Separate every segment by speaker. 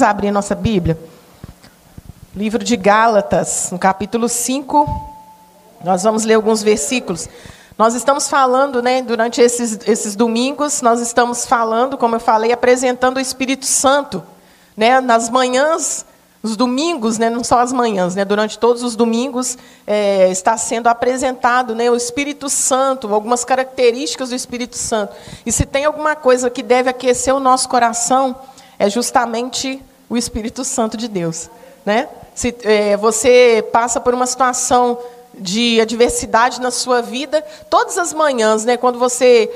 Speaker 1: Vamos abrir nossa Bíblia? Livro de Gálatas, no capítulo 5. Nós vamos ler alguns versículos. Nós estamos falando, né, durante esses, esses domingos, nós estamos falando, como eu falei, apresentando o Espírito Santo. Né, nas manhãs, os domingos, né, não só as manhãs, né, durante todos os domingos é, está sendo apresentado né, o Espírito Santo, algumas características do Espírito Santo. E se tem alguma coisa que deve aquecer o nosso coração, é justamente o Espírito Santo de Deus. Né? Se é, você passa por uma situação de adversidade na sua vida, todas as manhãs, né, quando você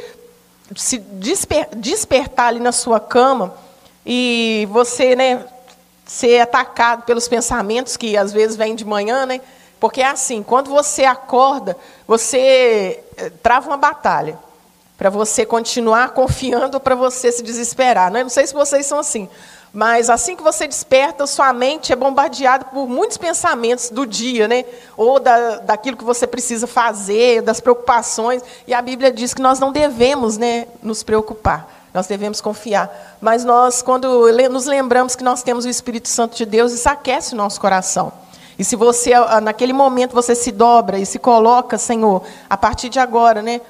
Speaker 1: se desper, despertar ali na sua cama e você né, ser atacado pelos pensamentos que às vezes vêm de manhã, né? Porque é assim, quando você acorda, você eh, trava uma batalha para você continuar confiando ou para você se desesperar. Né? Não sei se vocês são assim, mas assim que você desperta, sua mente é bombardeada por muitos pensamentos do dia, né? ou da, daquilo que você precisa fazer, das preocupações. E a Bíblia diz que nós não devemos né, nos preocupar. Nós devemos confiar. Mas nós, quando nos lembramos que nós temos o Espírito Santo de Deus, isso aquece o nosso coração. E se você, naquele momento, você se dobra e se coloca, Senhor, a partir de agora, né?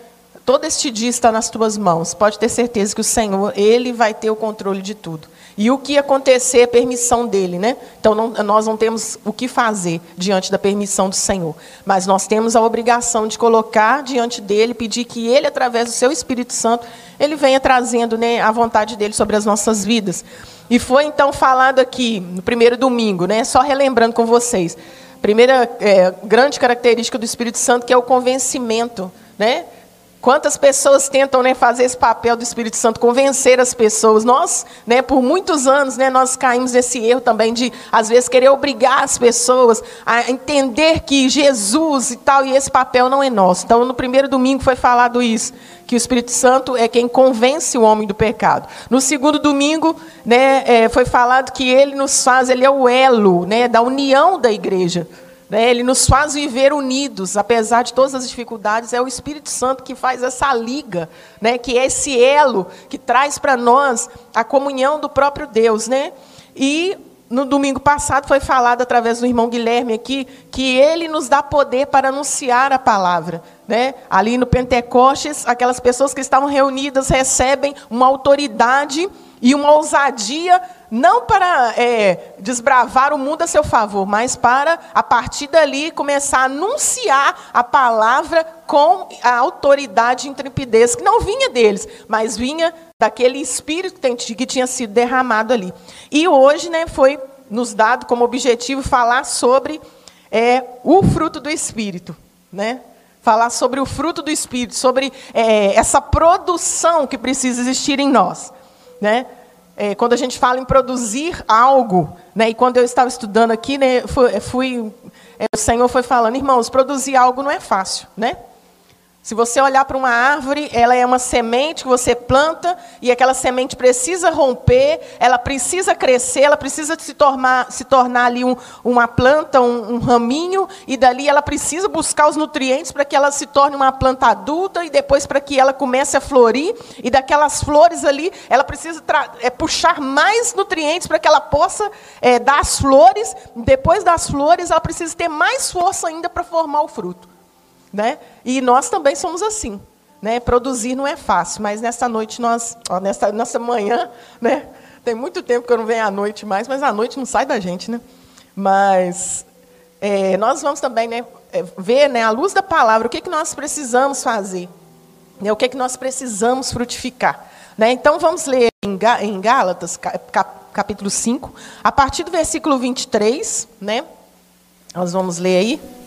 Speaker 1: Todo este dia está nas tuas mãos. Pode ter certeza que o Senhor, Ele vai ter o controle de tudo. E o que acontecer é permissão dele, né? Então não, nós não temos o que fazer diante da permissão do Senhor. Mas nós temos a obrigação de colocar diante dele, pedir que ele, através do seu Espírito Santo, ele venha trazendo né, a vontade dele sobre as nossas vidas. E foi então falado aqui, no primeiro domingo, né, só relembrando com vocês. Primeira é, grande característica do Espírito Santo que é o convencimento. Né? Quantas pessoas tentam né, fazer esse papel do Espírito Santo, convencer as pessoas? Nós, né, por muitos anos, né, nós caímos nesse erro também de, às vezes, querer obrigar as pessoas a entender que Jesus e tal, e esse papel não é nosso. Então, no primeiro domingo foi falado isso, que o Espírito Santo é quem convence o homem do pecado. No segundo domingo, né, é, foi falado que ele nos faz, ele é o elo né, da união da igreja. Né? Ele nos faz viver unidos, apesar de todas as dificuldades. É o Espírito Santo que faz essa liga, né? que é esse elo que traz para nós a comunhão do próprio Deus. Né? E no domingo passado foi falado através do irmão Guilherme aqui que ele nos dá poder para anunciar a palavra. Né? Ali no Pentecostes, aquelas pessoas que estavam reunidas recebem uma autoridade e uma ousadia não para é, desbravar o mundo a seu favor, mas para, a partir dali, começar a anunciar a palavra com a autoridade e intrepidez, que não vinha deles, mas vinha daquele espírito que tinha sido derramado ali. E hoje né, foi nos dado como objetivo falar sobre é, o fruto do Espírito. Né? Falar sobre o fruto do Espírito, sobre é, essa produção que precisa existir em nós. Né? é, quando a gente fala em produzir algo, né, e quando eu estava estudando aqui, né, fui, fui é, o Senhor foi falando, irmãos, produzir algo não é fácil, né? Se você olhar para uma árvore, ela é uma semente que você planta e aquela semente precisa romper, ela precisa crescer, ela precisa se tornar, se tornar ali um, uma planta, um, um, raminho, e dali ela precisa buscar os nutrientes para que ela se torne uma planta adulta e depois para que ela comece a florir. E daquelas flores ali, ela precisa é, puxar mais nutrientes para que ela possa é, dar as flores. Depois das flores, ela precisa ter mais força ainda para formar o fruto. Né? E nós também somos assim. Né? Produzir não é fácil, mas nessa noite nós, ó, nessa, manhã, né? tem muito tempo que eu não venho à noite mais, mas a noite não sai da gente. Né? Mas é, nós vamos também né, é, ver, né, à luz da palavra, o que, que nós precisamos fazer, né, o que, que nós precisamos frutificar. Né? Então vamos ler em Gálatas, capítulo 5, a partir do versículo 23, né? Nós vamos ler aí.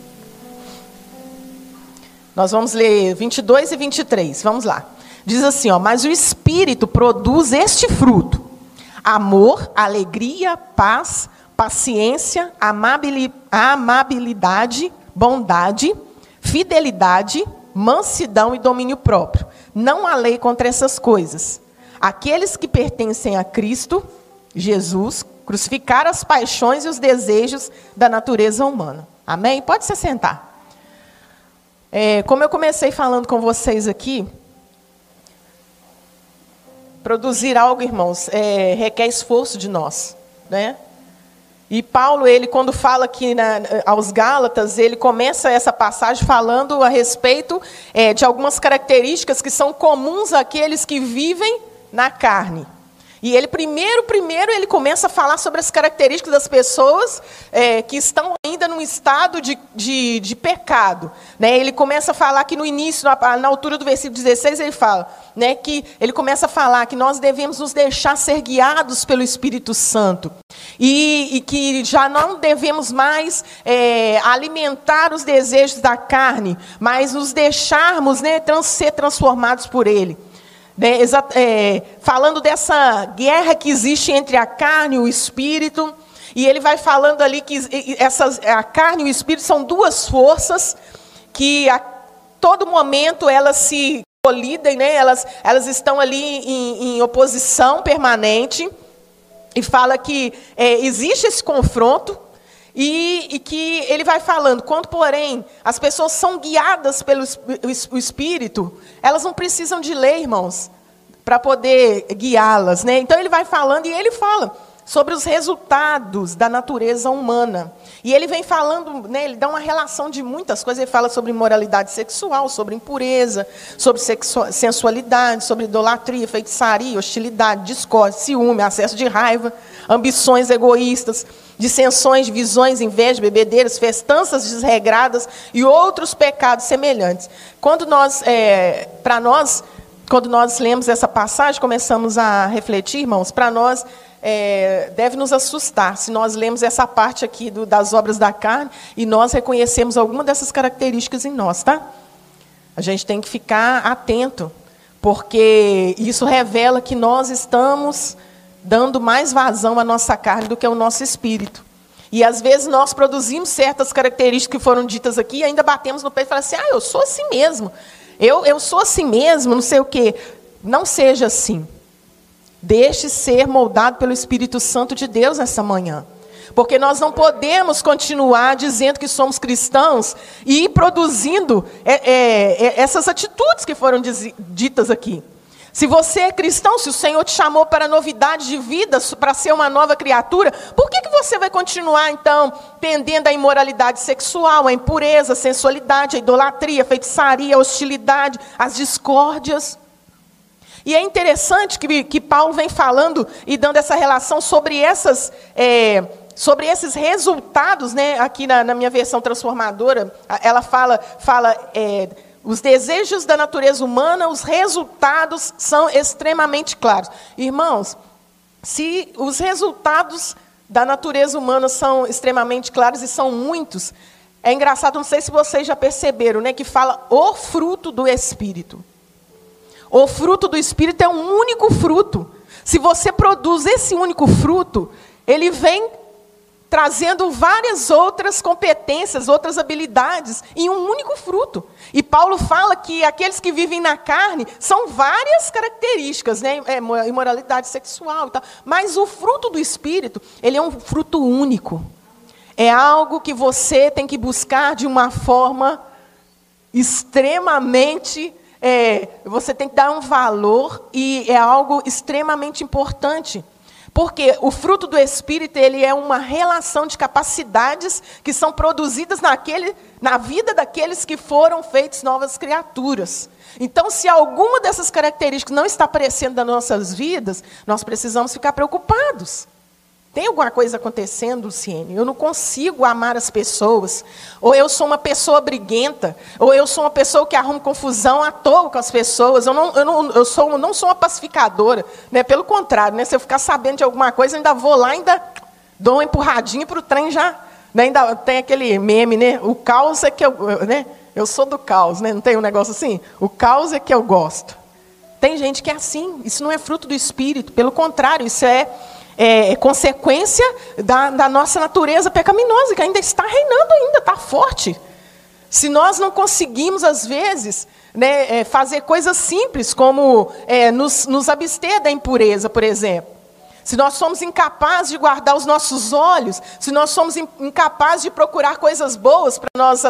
Speaker 1: Nós vamos ler 22 e 23. Vamos lá. Diz assim, ó: "Mas o espírito produz este fruto: amor, alegria, paz, paciência, amabilidade, bondade, fidelidade, mansidão e domínio próprio. Não há lei contra essas coisas. Aqueles que pertencem a Cristo, Jesus, crucificaram as paixões e os desejos da natureza humana. Amém? Pode se sentar. É, como eu comecei falando com vocês aqui, produzir algo, irmãos, é, requer esforço de nós. né? E Paulo, ele quando fala aqui na, aos Gálatas, ele começa essa passagem falando a respeito é, de algumas características que são comuns àqueles que vivem na carne. E ele primeiro, primeiro, ele começa a falar sobre as características das pessoas é, que estão ainda num estado de, de, de pecado. Né? Ele começa a falar que no início, na, na, altura do versículo 16, ele fala, né, que ele começa a falar que nós devemos nos deixar ser guiados pelo Espírito Santo. E, e que já não devemos mais é, alimentar os desejos da carne, mas nos deixarmos né, trans, ser transformados por ele né, é, falando dessa guerra que existe entre a carne e o espírito. E ele vai falando ali que essas, a carne e o espírito são duas forças que a todo momento elas se colidem, né? elas, elas estão ali em, em oposição permanente. E fala que é, existe esse confronto, e, e, que ele vai falando, quando, porém, as pessoas são guiadas pelo o Espírito, elas não precisam de lei, irmãos, para poder guiá-las. Né? Então ele vai falando e ele fala sobre os resultados da natureza humana. E ele vem falando, né, ele dá uma relação de muitas coisas. Ele fala sobre moralidade sexual, sobre impureza, sobre sensualidade, sobre idolatria, feitiçaria, hostilidade, discórdia, ciúme, acesso de raiva, ambições egoístas, dissensões, visões, inveja, bebedeiras, festanças desregradas e outros pecados semelhantes. Quando nós, é, para nós, quando nós lemos essa passagem, começamos a refletir, irmãos, para nós é, deve nos assustar se nós lemos essa parte aqui do, das obras da carne e nós reconhecemos alguma dessas características em nós, tá? A gente tem que ficar atento, porque isso revela que nós estamos dando mais vazão à nossa carne do que ao nosso espírito. E às vezes nós produzimos certas características que foram ditas aqui e ainda batemos no peito e falamos assim: ah, eu sou assim mesmo. Eu, eu sou assim mesmo, não sei o quê. Não seja assim. Deixe ser moldado pelo Espírito Santo de Deus nessa manhã. Porque nós não podemos continuar dizendo que somos cristãos e produzindo é, é, é essas atitudes que foram ditas aqui. Se você é cristão, se o Senhor te chamou para novidade de vida, para ser uma nova criatura, por que, que você vai continuar, então, pendendo a imoralidade sexual, a impureza, a sensualidade, a idolatria, a feitiçaria, a hostilidade, as discórdias? E é interessante que, que Paulo vem falando e dando essa relação sobre essas. É, sobre esses resultados, né, aqui na, na, minha versão transformadora, ela fala, fala é, os desejos da natureza humana, os resultados são extremamente claros. Irmãos, se os resultados da natureza humana são extremamente claros e são muitos, é engraçado, não sei se vocês já perceberam, né, que fala o fruto do Espírito. O fruto do Espírito é um único fruto. Se você produz esse único fruto, ele vem trazendo várias outras competências, outras habilidades em um único fruto. E Paulo fala que aqueles que vivem na carne são várias características, né? É, imoralidade sexual e tal. Mas o fruto do Espírito, ele é um fruto único. É algo que você tem que buscar de uma forma extremamente. É, você tem que dar um valor e é algo extremamente importante. Porque o fruto do Espírito ele é uma relação de capacidades que são produzidas naquele, na vida daqueles que foram feitos novas criaturas. Então, se alguma dessas características não está aparecendo nas nossas vidas, nós precisamos ficar preocupados. Tem alguma coisa acontecendo, Luciene? Eu não consigo amar as pessoas. Ou eu sou uma pessoa briguenta. Ou eu sou uma pessoa que arruma confusão à toa com as pessoas. Eu não, eu não, eu sou, não sou uma pacificadora. Né? Pelo contrário, né? se eu ficar sabendo de alguma coisa, ainda vou lá, ainda dou uma empurradinha para o trem já. Né? Ainda tem aquele meme, né? O caos é que eu. Né? Eu sou do caos, né? não tem um negócio assim? O caos é que eu gosto. Tem gente que é assim. Isso não é fruto do espírito. Pelo contrário, isso é é, é, consequência da, da nossa natureza pecaminosa, que ainda está reinando, ainda está forte. Se nós não conseguimos, às vezes, né, é, fazer coisas simples, como é, nos, nos abster da impureza, por exemplo. Se nós somos incapazes de guardar os nossos olhos, se nós somos incapazes de procurar coisas boas para nós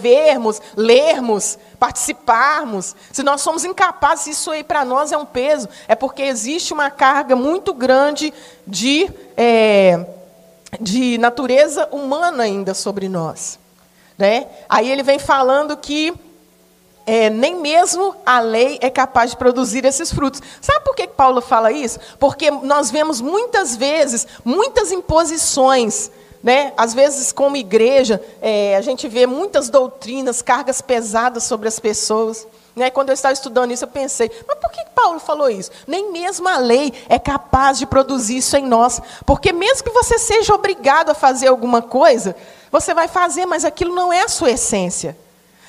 Speaker 1: vermos, lermos, participarmos, se nós somos incapazes, isso aí para nós é um peso, é porque existe uma carga muito grande de, é, de natureza humana ainda sobre nós. Né? Aí ele vem falando que é, nem mesmo a lei é capaz de produzir esses frutos. Sabe por que Paulo fala isso? Porque nós vemos muitas vezes muitas imposições. Né? Às vezes, como igreja, é, a gente vê muitas doutrinas, cargas pesadas sobre as pessoas. Né? Quando eu estava estudando isso, eu pensei, mas por que Paulo falou isso? Nem mesmo a lei é capaz de produzir isso em nós. Porque mesmo que você seja obrigado a fazer alguma coisa, você vai fazer, mas aquilo não é a sua essência.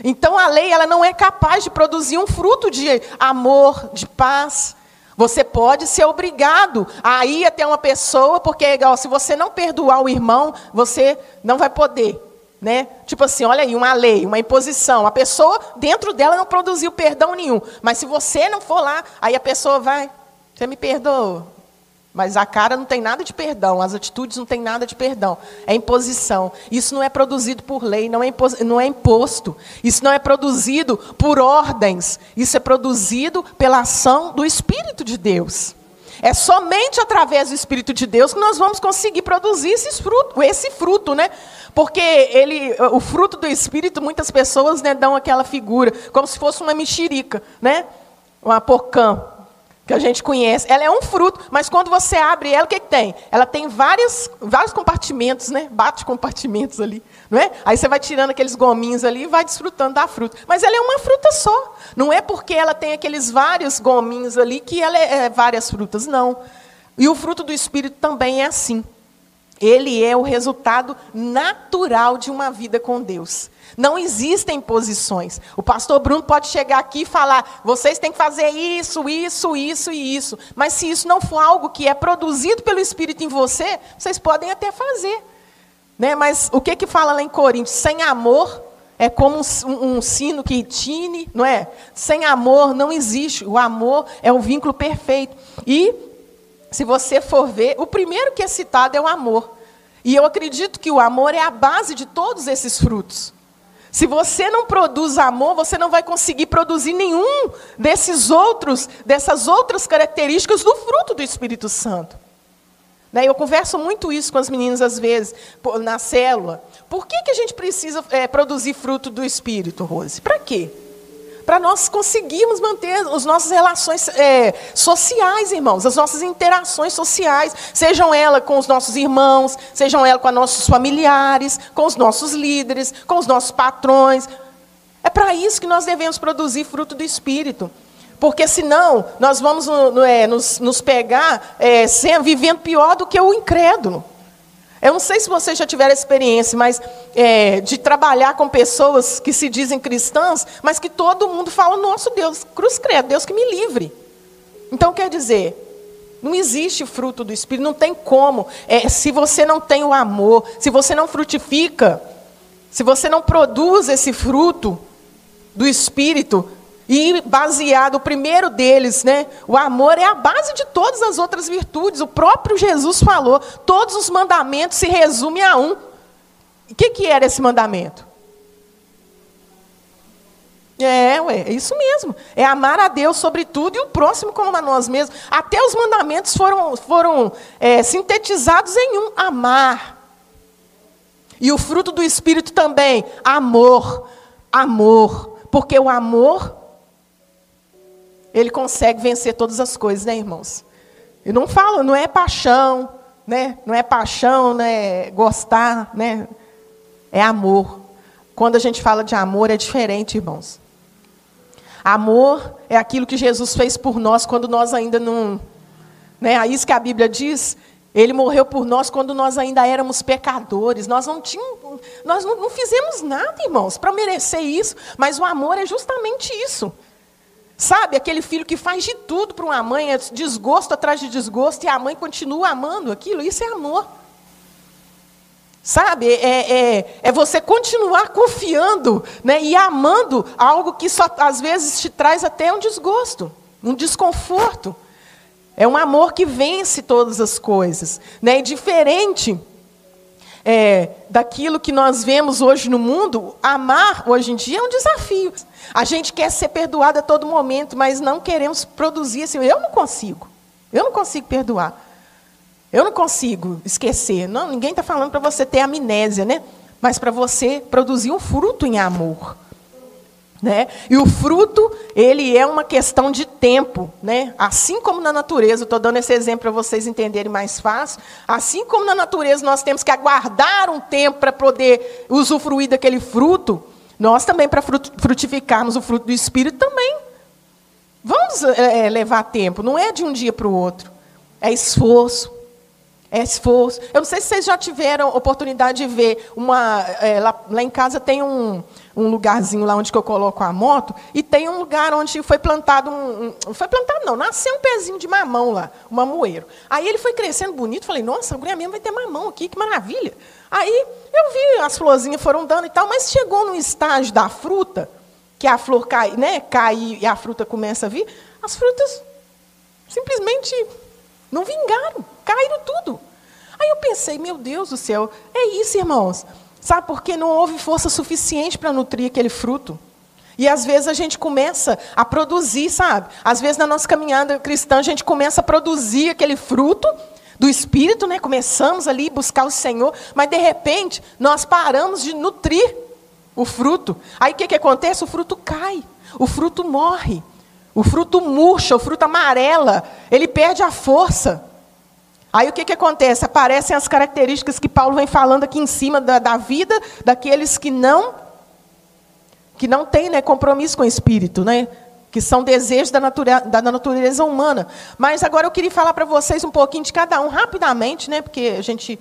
Speaker 1: Então a lei ela não é capaz de produzir um fruto de amor, de paz. Você pode ser obrigado a ir até uma pessoa, porque ó, se você não perdoar o irmão, você não vai poder. Né? Tipo assim, olha aí, uma lei, uma imposição. A pessoa, dentro dela, não produziu perdão nenhum. Mas se você não for lá, aí a pessoa vai, você me perdoa. Mas a cara não tem nada de perdão, as atitudes não têm nada de perdão. É imposição. Isso não é produzido por lei, não é, não é imposto. Isso não é produzido por ordens. Isso é produzido pela ação do Espírito de Deus. É somente através do Espírito de Deus que nós vamos conseguir produzir esse fruto, esse fruto, né? Porque ele, o fruto do Espírito, muitas pessoas né, dão aquela figura, como se fosse uma mexerica, né? Uma pocã, que a gente conhece, ela é um fruto, mas quando você abre ela, o que, que tem? Ela tem vários, vários compartimentos, né? Bate compartimentos ali, não é? Aí você vai tirando aqueles gominhos ali e vai desfrutando da fruta. Mas ela é uma fruta só. Não é porque ela tem aqueles vários gominhos ali que ela é, é várias frutas, não. E o fruto do Espírito também é assim. Ele é o resultado natural de uma vida com Deus. Não existem posições. O pastor Bruno pode chegar aqui e falar: vocês têm que fazer isso, isso, isso e isso. Mas se isso não for algo que é produzido pelo Espírito em você, vocês podem até fazer. Né? Mas o que, que fala lá em Coríntios? Sem amor é como um, um, sino que tine, não é? Sem amor não existe. O amor é o vínculo perfeito. E, se você for ver, o primeiro que é citado é o amor. E eu acredito que o amor é a base de todos esses frutos. Se você não produz amor, você não vai conseguir produzir nenhum desses outros, dessas outras características do fruto do Espírito Santo. Né, eu converso muito isso com as meninas às vezes, na célula. Por que, que a gente precisa é, produzir fruto do Espírito, Rose? Para quê? Para nós conseguirmos manter as nossas relações é, sociais, irmãos, as nossas interações sociais, sejam elas com os nossos irmãos, sejam elas com os nossos familiares, com os nossos líderes, com os nossos patrões. É para isso que nós devemos produzir fruto do Espírito. Porque senão nós vamos é, nos, nos, pegar é, sem, vivendo pior do que o incrédulo. Eu não sei se vocês já tiveram experiência, mas é, de trabalhar com pessoas que se dizem cristãs, mas que todo mundo fala, nosso Deus, cruz credo, Deus que me livre. Então quer dizer, não existe fruto do Espírito, não tem como. É, se você não tem o amor, se você não frutifica, se você não produz esse fruto do Espírito, e baseado, o primeiro deles, né? O amor é a base de todas as outras virtudes. O próprio Jesus falou: todos os mandamentos se resumem a um. O que, que era esse mandamento? É, ué, é isso mesmo. É amar a Deus sobre tudo e o próximo como a nós mesmos. Até os mandamentos foram, foram é, sintetizados em um: amar. E o fruto do Espírito também, amor. Amor. Porque o amor ele consegue vencer todas as coisas, né, irmãos? Eu não falo, não é paixão, né? Não é paixão, né? Gostar, né? É amor. Quando a gente fala de amor é diferente, irmãos. Amor é aquilo que Jesus fez por nós quando nós ainda não, né? É isso que a Bíblia diz. Ele morreu por nós quando nós ainda éramos pecadores. Nós não tínhamos, nós não, não fizemos nada, irmãos, para merecer isso. Mas o amor é justamente isso. Sabe, aquele filho que faz de tudo para uma mãe, é desgosto atrás de desgosto, e a mãe continua amando aquilo, isso é amor. Sabe, é, é, é você continuar confiando né, e amando algo que só às vezes te traz até um desgosto, um desconforto. É um amor que vence todas as coisas. Né? E diferente é, daquilo que nós vemos hoje no mundo, amar hoje em dia é um desafio. A gente quer ser perdoado a todo momento, mas não queremos produzir assim. Eu não consigo. Eu não consigo perdoar. Eu não consigo esquecer. Não, ninguém está falando para você ter amnésia, né? Mas para você produzir um fruto em amor. Né? E o fruto, ele é uma questão de tempo. Né? Assim como na natureza, estou dando esse exemplo para vocês entenderem mais fácil. Assim como na natureza nós temos que aguardar um tempo para poder usufruir daquele fruto, nós também, para frutificarmos o fruto do Espírito, também. Vamos é, levar tempo, não é de um dia para o outro. É esforço, é esforço. Eu não sei se vocês já tiveram oportunidade de ver uma. É, lá, lá, em casa tem um, um lugarzinho lá onde eu coloco a moto e tem um lugar onde foi plantado um, um, foi plantado não, nasceu um pezinho de mamão lá, um mamoeiro. Aí ele foi crescendo bonito. Falei, nossa, a guria mesmo vai ter mamão aqui, que maravilha. Aí eu vi as florzinhas foram dando e tal, mas chegou no estágio da fruta que a flor cai, né, cai e a fruta começa a vir, as frutas simplesmente não vingaram, caíram tudo. Aí eu pensei, meu Deus do céu, é isso, irmãos. Sabe por que não houve força suficiente para nutrir aquele fruto? E às vezes a gente começa a produzir, sabe? Às vezes na nossa caminhada cristã a gente começa a produzir aquele fruto do Espírito, né? Começamos ali buscar o Senhor, mas de repente nós paramos de nutrir o fruto. Aí o que, que acontece? O fruto cai, o fruto morre. O fruto murcha, o fruto amarela, ele perde a força. Aí o que, que acontece? Aparecem as características que Paulo vem falando aqui em cima da, da vida daqueles que não que não têm né, compromisso com o Espírito, né? que são desejos da natureza, da natureza humana. Mas agora eu queria falar para vocês um pouquinho de cada um, rapidamente, né? porque a gente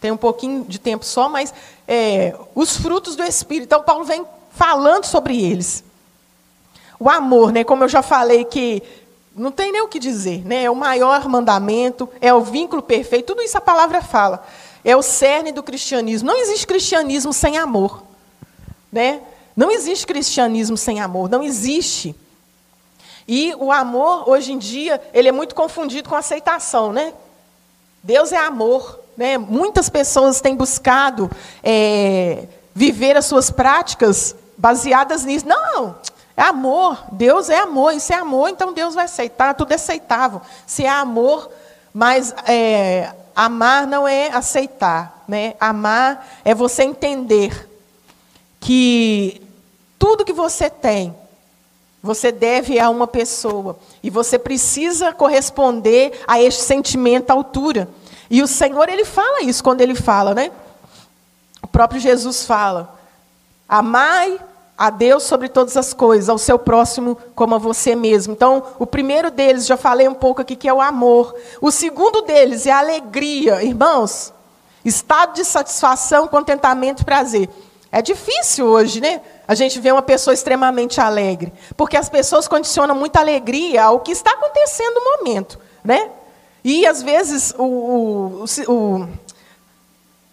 Speaker 1: tem um pouquinho de tempo só, mas é, os frutos do Espírito. Então, Paulo vem falando sobre eles. O amor, né, como eu já falei, que não tem nem o que dizer, né? É o maior mandamento, é o vínculo perfeito, tudo isso a palavra fala. É o cerne do cristianismo. Não existe cristianismo sem amor, né? Não existe cristianismo sem amor, não existe. E o amor, hoje em dia, ele é muito confundido com aceitação, né? Deus é amor, né? Muitas pessoas têm buscado é, viver as suas práticas baseadas nisso. Não, é amor. Deus é amor. Isso é amor, então Deus vai aceitar. Tudo é aceitável. Se é amor, mas é, amar não é aceitar. Né? Amar é você entender que tudo que você tem, você deve a uma pessoa. E você precisa corresponder a este sentimento à altura. E o Senhor, ele fala isso quando ele fala, né? O próprio Jesus fala: Amai a Deus sobre todas as coisas, ao seu próximo como a você mesmo. Então, o primeiro deles, já falei um pouco aqui, que é o amor. O segundo deles é a alegria. Irmãos, estado de satisfação, contentamento e prazer. É difícil hoje, né? A gente vê uma pessoa extremamente alegre. Porque as pessoas condicionam muita alegria ao que está acontecendo no momento, né? E, às vezes, o, o, o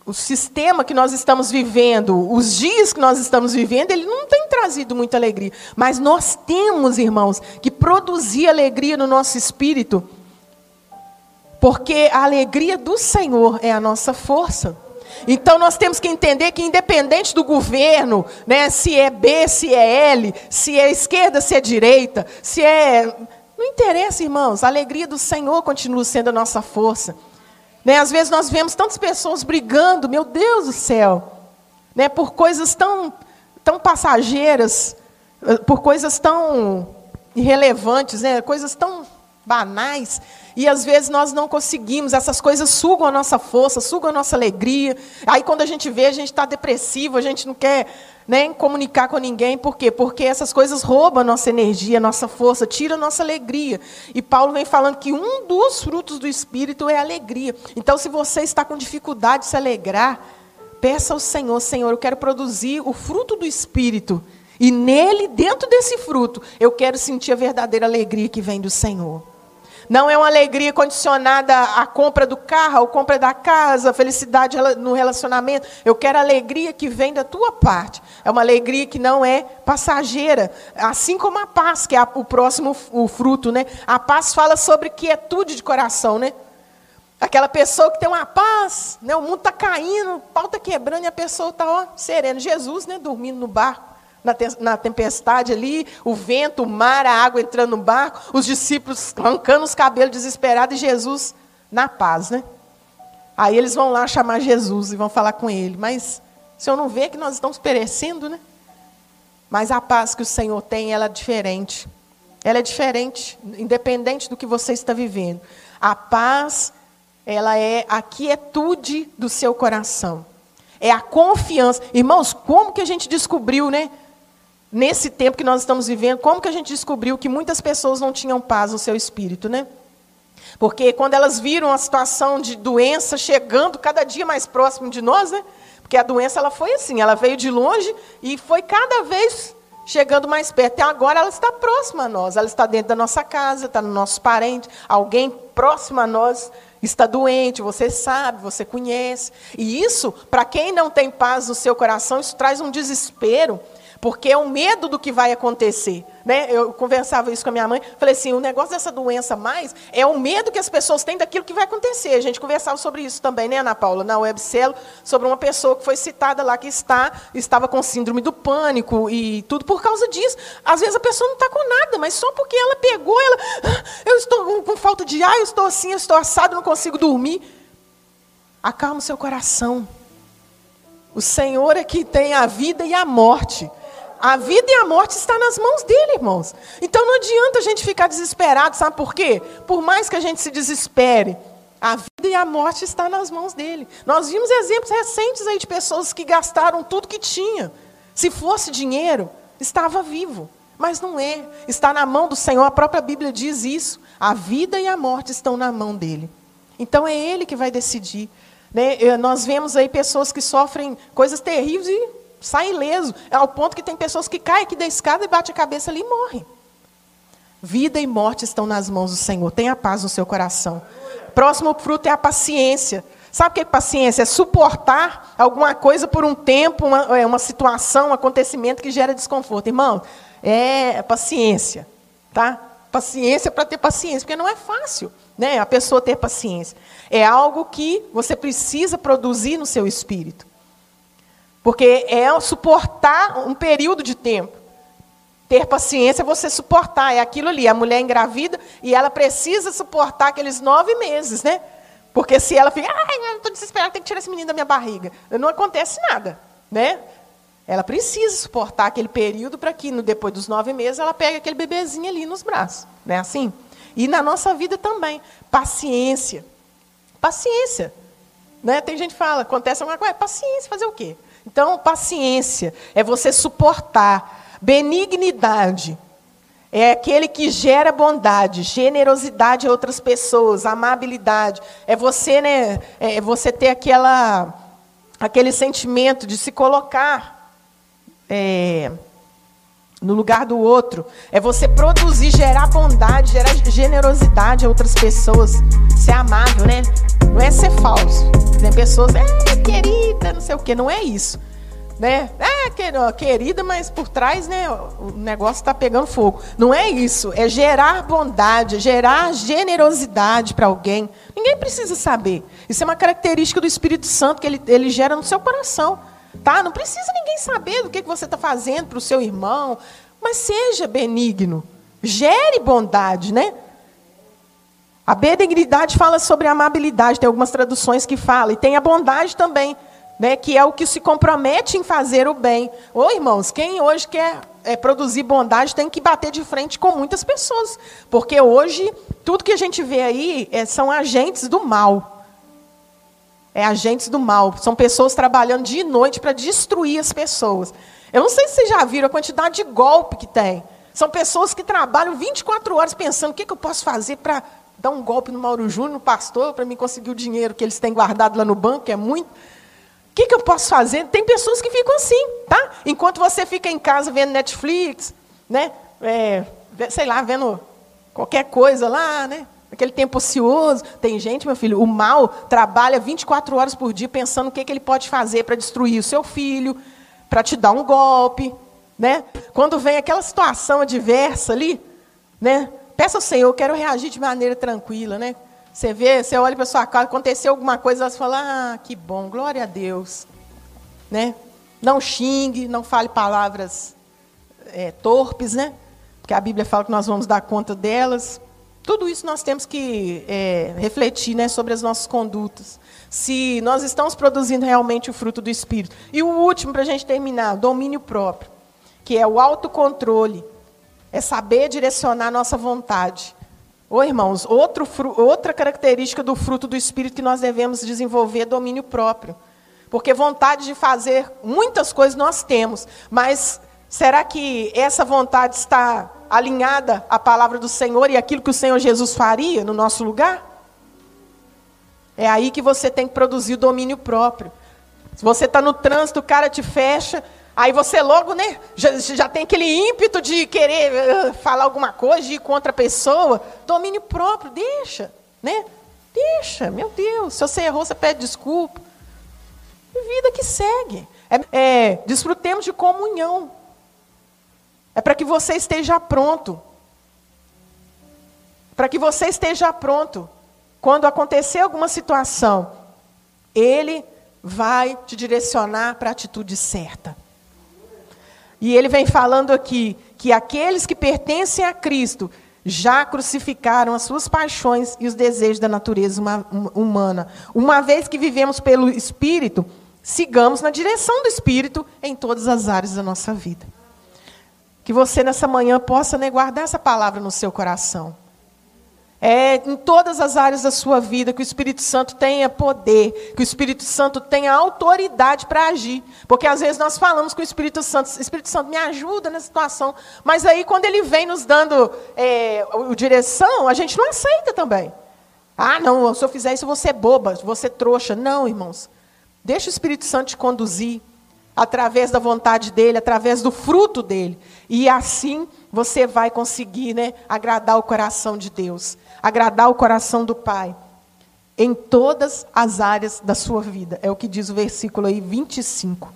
Speaker 1: o sistema que nós estamos vivendo, os dias que nós estamos vivendo, ele não tem trazido muita alegria. Mas nós temos, irmãos, que produzir alegria no nosso espírito, porque a alegria do Senhor é a nossa força. Então nós temos que entender que independente do governo, né, se é B, se é L, se é esquerda, se é direita, se é não interessa, irmãos, a alegria do Senhor continua sendo a nossa força. Né? Às vezes nós vemos tantas pessoas brigando, meu Deus do céu, né? por coisas tão, tão passageiras, eh, por coisas tão irrelevantes, né? coisas tão banais. E às vezes nós não conseguimos, essas coisas sugam a nossa força, sugam a nossa alegria. Aí quando a gente vê, a gente está depressivo, a gente não quer nem comunicar com ninguém. Por quê? Porque essas coisas roubam a nossa energia, a nossa força, tiram a nossa alegria. E Paulo vem falando que um dos frutos do Espírito é a alegria. Então, se você está com dificuldade de se alegrar, peça ao Senhor, Senhor, eu quero produzir o fruto do Espírito. E nele, dentro desse fruto, eu quero sentir a verdadeira alegria que vem do Senhor. Não é uma alegria condicionada à compra do carro, à compra da casa, felicidade no relacionamento. Eu quero alegria que vem da tua parte. É uma alegria que não é passageira. Assim como a paz, que é o próximo o fruto. Né? A paz fala sobre quietude de coração. Né? Aquela pessoa que tem uma paz, né? o mundo está caindo, o pau está quebrando e a pessoa está serena. Jesus né? dormindo no barco na, te na tempestade ali, o vento, o mar, a água entrando no barco, os discípulos arrancando os cabelos desesperados e Jesus na paz, né? Aí eles vão lá chamar Jesus e vão falar com ele. Mas o Senhor não vê que nós estamos perecendo, né? Mas a paz que o Senhor tem, ela é diferente. Ela é diferente, independente do que você está vivendo. A paz, ela é a quietude do seu coração. É a confiança. Irmãos, como que a gente descobriu, né? Nesse tempo que nós estamos vivendo, como que a gente descobriu que muitas pessoas não tinham paz no seu espírito, né? Porque quando elas viram a situação de doença chegando cada dia mais próximo de nós, né? Porque a doença ela foi assim, ela veio de longe e foi cada vez chegando mais perto. E agora ela está próxima a nós, ela está dentro da nossa casa, está no nosso parente, alguém próximo a nós está doente, você sabe, você conhece. E isso, para quem não tem paz no seu coração, isso traz um desespero porque é o medo do que vai acontecer. Né? Eu conversava isso com a minha mãe, falei assim, o negócio dessa doença mais é o medo que as pessoas têm daquilo que vai acontecer. A gente conversava sobre isso também, né, Ana Paula, na Webcelo, sobre uma pessoa que foi citada lá que está, estava com síndrome do pânico e tudo por causa disso. Às vezes a pessoa não está com nada, mas só porque ela pegou, ela, ah, eu estou com falta de ar, eu estou assim, eu estou assado, não consigo dormir. Acalma o seu coração. O Senhor é que tem a vida e a morte. A vida e a morte está nas mãos dele, irmãos. Então não adianta a gente ficar desesperado, sabe por quê? Por mais que a gente se desespere, a vida e a morte está nas mãos dele. Nós vimos exemplos recentes aí de pessoas que gastaram tudo que tinha. Se fosse dinheiro, estava vivo. Mas não é. Está na mão do Senhor. A própria Bíblia diz isso. A vida e a morte estão na mão dele. Então é ele que vai decidir. Né? Nós vemos aí pessoas que sofrem coisas terríveis e sai ileso. É ao ponto que tem pessoas que caem aqui da escada e bate a cabeça ali e morrem. Vida e morte estão nas mãos do Senhor. Tenha paz no seu coração. Próximo fruto é a paciência. Sabe o que é paciência? É suportar alguma coisa por um tempo, uma, é, uma situação, um acontecimento que gera desconforto. Irmão, é paciência. Tá? Paciência para ter paciência, porque não é fácil né, a pessoa ter paciência. É algo que você precisa produzir no seu espírito. Porque é suportar um período de tempo. Ter paciência é você suportar, é aquilo ali. A mulher engravida e ela precisa suportar aqueles nove meses, né? Porque se ela fica, ai, estou desesperada, tem que tirar esse menino da minha barriga. Não acontece nada, né? Ela precisa suportar aquele período para que, depois dos nove meses, ela pegue aquele bebezinho ali nos braços. Não é assim? E na nossa vida também. Paciência. Paciência. Né? Tem gente que fala, acontece alguma coisa, paciência, fazer o quê? Então, paciência é você suportar. Benignidade é aquele que gera bondade, generosidade a outras pessoas, amabilidade. É você, né, é você ter aquela, aquele sentimento de se colocar é, no lugar do outro. É você produzir, gerar bondade, gerar generosidade a outras pessoas. Ser amável, né? Não é ser falso. Tem pessoas, é querida, não sei o quê. Não é isso. Né? É querida, mas por trás né, o negócio está pegando fogo. Não é isso. É gerar bondade, gerar generosidade para alguém. Ninguém precisa saber. Isso é uma característica do Espírito Santo que ele, ele gera no seu coração. Tá? Não precisa ninguém saber do que, que você está fazendo para o seu irmão, mas seja benigno. Gere bondade, né? A benignidade fala sobre amabilidade, tem algumas traduções que falam, e tem a bondade também, né, que é o que se compromete em fazer o bem. Ô irmãos, quem hoje quer é, produzir bondade tem que bater de frente com muitas pessoas, porque hoje tudo que a gente vê aí é, são agentes do mal. É agentes do mal, são pessoas trabalhando dia e noite para destruir as pessoas. Eu não sei se vocês já viram a quantidade de golpe que tem. São pessoas que trabalham 24 horas pensando o que, que eu posso fazer para dar um golpe no Mauro Júnior, no pastor, para me conseguir o dinheiro que eles têm guardado lá no banco, que é muito. O que, que eu posso fazer? Tem pessoas que ficam assim, tá? Enquanto você fica em casa vendo Netflix, né? É, sei lá, vendo qualquer coisa lá, né? Aquele tempo ocioso. Tem gente, meu filho, o mal trabalha 24 horas por dia pensando o que, que ele pode fazer para destruir o seu filho, para te dar um golpe. Né? Quando vem aquela situação adversa ali, né? Peça ao Senhor, eu quero reagir de maneira tranquila. Né? Você vê, você olha para sua casa, aconteceu alguma coisa, você fala, ah, que bom, glória a Deus. Né? Não xingue, não fale palavras é, torpes, né? Porque a Bíblia fala que nós vamos dar conta delas. Tudo isso nós temos que é, refletir né, sobre as nossas condutas. Se nós estamos produzindo realmente o fruto do Espírito. E o último, para a gente terminar, domínio próprio, que é o autocontrole. É saber direcionar a nossa vontade. Ô, irmãos, outro, outra característica do fruto do Espírito que nós devemos desenvolver é domínio próprio. Porque vontade de fazer muitas coisas nós temos, mas será que essa vontade está alinhada à palavra do Senhor e aquilo que o Senhor Jesus faria no nosso lugar? É aí que você tem que produzir o domínio próprio. Se você está no trânsito, o cara te fecha, aí você logo, né, já, já tem aquele ímpeto de querer uh, falar alguma coisa, de ir contra a pessoa. Domínio próprio, deixa, né? Deixa, meu Deus. Se você errou, você pede desculpa. Vida que segue. É, é, desfrutemos de comunhão. É para que você esteja pronto. Para que você esteja pronto. Quando acontecer alguma situação, Ele vai te direcionar para a atitude certa. E ele vem falando aqui que aqueles que pertencem a Cristo já crucificaram as suas paixões e os desejos da natureza humana. Uma vez que vivemos pelo Espírito, sigamos na direção do Espírito em todas as áreas da nossa vida. Que você nessa manhã possa né, guardar essa palavra no seu coração. É, em todas as áreas da sua vida, que o Espírito Santo tenha poder, que o Espírito Santo tenha autoridade para agir. Porque às vezes nós falamos com o Espírito Santo, Espírito Santo me ajuda nessa situação, mas aí quando ele vem nos dando é, o, direção, a gente não aceita também. Ah, não, se eu fizer isso, você é boba, você é trouxa. Não, irmãos. Deixa o Espírito Santo te conduzir através da vontade dele, através do fruto dele. E assim você vai conseguir né, agradar o coração de Deus, agradar o coração do Pai, em todas as áreas da sua vida. É o que diz o versículo aí 25.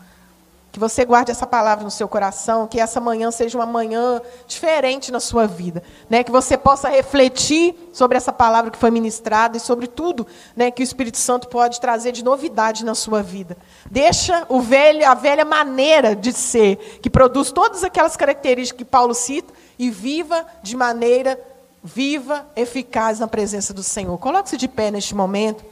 Speaker 1: Que você guarde essa palavra no seu coração, que essa manhã seja uma manhã diferente na sua vida, né? Que você possa refletir sobre essa palavra que foi ministrada e sobre tudo, né, que o Espírito Santo pode trazer de novidade na sua vida. Deixa o velho, a velha maneira de ser, que produz todas aquelas características que Paulo cita e viva de maneira viva, eficaz na presença do Senhor. Coloque-se de pé neste momento.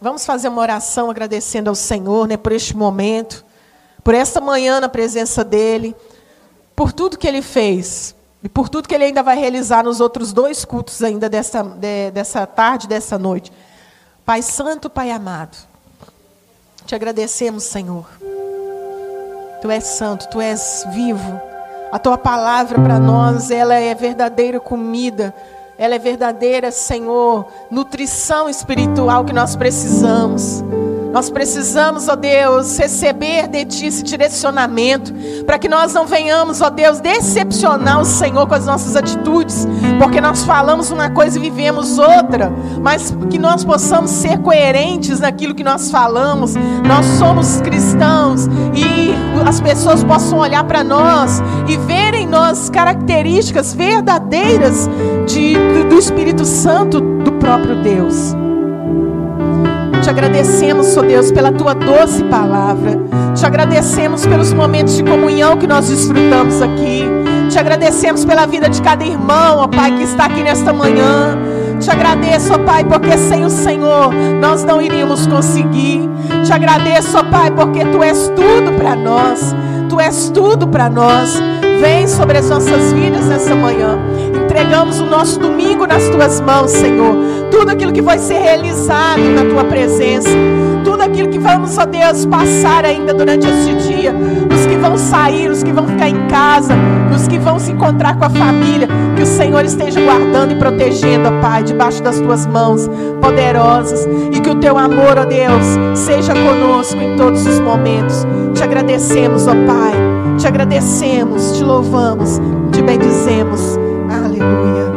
Speaker 1: Vamos fazer uma oração agradecendo ao Senhor, né, por este momento por esta manhã na presença dEle, por tudo que Ele fez e por tudo que Ele ainda vai realizar nos outros dois cultos ainda dessa, de, dessa tarde, dessa noite. Pai Santo, Pai amado, te agradecemos, Senhor. Tu és santo, Tu és vivo. A Tua palavra para nós, ela é verdadeira comida. Ela é verdadeira, Senhor, nutrição espiritual que nós precisamos. Nós precisamos, ó Deus, receber de Ti esse direcionamento, para que nós não venhamos, ó Deus, decepcionar o Senhor com as nossas atitudes, porque nós falamos uma coisa e vivemos outra, mas que nós possamos ser coerentes naquilo que nós falamos. Nós somos cristãos e as pessoas possam olhar para nós e verem nós características verdadeiras de, do Espírito Santo do próprio Deus. Te agradecemos, ó Deus, pela tua doce palavra. Te agradecemos pelos momentos de comunhão que nós desfrutamos aqui. Te agradecemos pela vida de cada irmão, ó Pai, que está aqui nesta manhã. Te agradeço, ó Pai, porque sem o Senhor nós não iríamos conseguir. Te agradeço, ó Pai, porque Tu és tudo para nós. Tu és tudo para nós. Vem sobre as nossas vidas nessa manhã. Entregamos o nosso domingo nas tuas mãos, Senhor. Tudo aquilo que vai ser realizado na tua presença. Tudo aquilo que vamos, ó Deus, passar ainda durante este dia. Os que vão sair, os que vão ficar em casa, os que vão se encontrar com a família. Que o Senhor esteja guardando e protegendo, ó Pai, debaixo das tuas mãos poderosas. E que o teu amor, ó Deus, seja conosco em todos os momentos. Te agradecemos, ó Pai. Te agradecemos, te louvamos, te bendizemos. Aleluia.